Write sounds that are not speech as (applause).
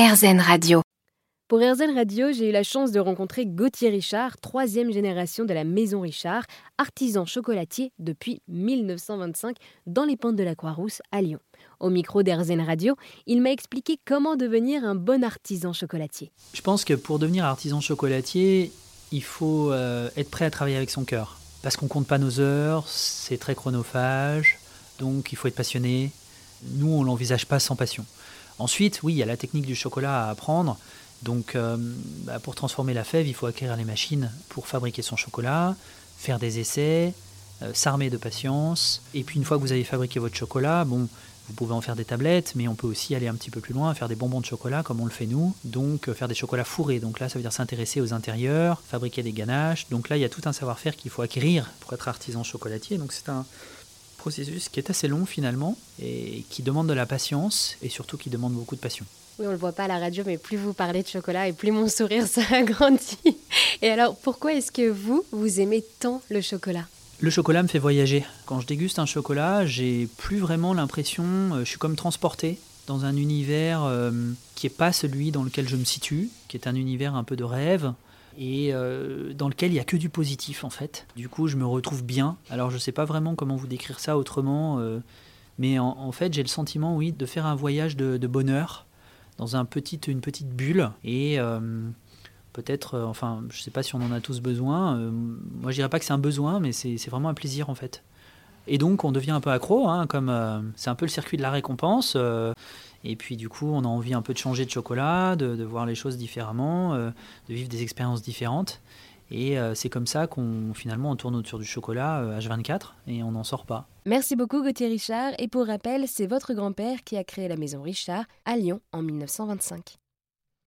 RZN Radio. Pour RZN Radio, j'ai eu la chance de rencontrer Gauthier Richard, troisième génération de la Maison Richard, artisan chocolatier depuis 1925 dans les pentes de la Croix-Rousse à Lyon. Au micro d'RZN Radio, il m'a expliqué comment devenir un bon artisan chocolatier. Je pense que pour devenir artisan chocolatier, il faut euh, être prêt à travailler avec son cœur. Parce qu'on compte pas nos heures, c'est très chronophage, donc il faut être passionné. Nous, on l'envisage pas sans passion. Ensuite, oui, il y a la technique du chocolat à apprendre. Donc, euh, bah, pour transformer la fève, il faut acquérir les machines pour fabriquer son chocolat, faire des essais, euh, s'armer de patience. Et puis, une fois que vous avez fabriqué votre chocolat, bon, vous pouvez en faire des tablettes, mais on peut aussi aller un petit peu plus loin, faire des bonbons de chocolat comme on le fait nous. Donc, euh, faire des chocolats fourrés. Donc là, ça veut dire s'intéresser aux intérieurs, fabriquer des ganaches. Donc là, il y a tout un savoir-faire qu'il faut acquérir pour être artisan chocolatier. Donc, c'est un processus qui est assez long finalement et qui demande de la patience et surtout qui demande beaucoup de passion. Oui, on ne le voit pas à la radio, mais plus vous parlez de chocolat et plus mon (laughs) sourire s'agrandit. Et alors, pourquoi est-ce que vous, vous aimez tant le chocolat? Le chocolat me fait voyager. Quand je déguste un chocolat, j'ai plus vraiment l'impression, euh, je suis comme transporté dans un univers euh, qui n'est pas celui dans lequel je me situe, qui est un univers un peu de rêve, et euh, dans lequel il n'y a que du positif en fait. Du coup, je me retrouve bien. Alors, je ne sais pas vraiment comment vous décrire ça autrement, euh, mais en, fait, j'ai le sentiment, oui, de faire un voyage de, bonheur dans un petit, une petite bulle et euh, peut-être, enfin, je ne sais pas si on en a tous besoin. moi, je dirais pas que c'est un besoin, mais c'est vraiment un plaisir en fait. Et donc, on devient un peu accro, hein, comme c'est un peu le circuit de la récompense. Et puis du coup, on a envie un peu de changer de chocolat, de, voir les choses différemment, euh, de vivre des expériences différentes. Et euh, c'est comme ça qu'on finalement on tourne autour du chocolat H24 euh, et on n'en sort pas. Merci beaucoup Gauthier Richard. Et pour rappel, c'est votre grand-père qui a créé la maison Richard à Lyon en 1925.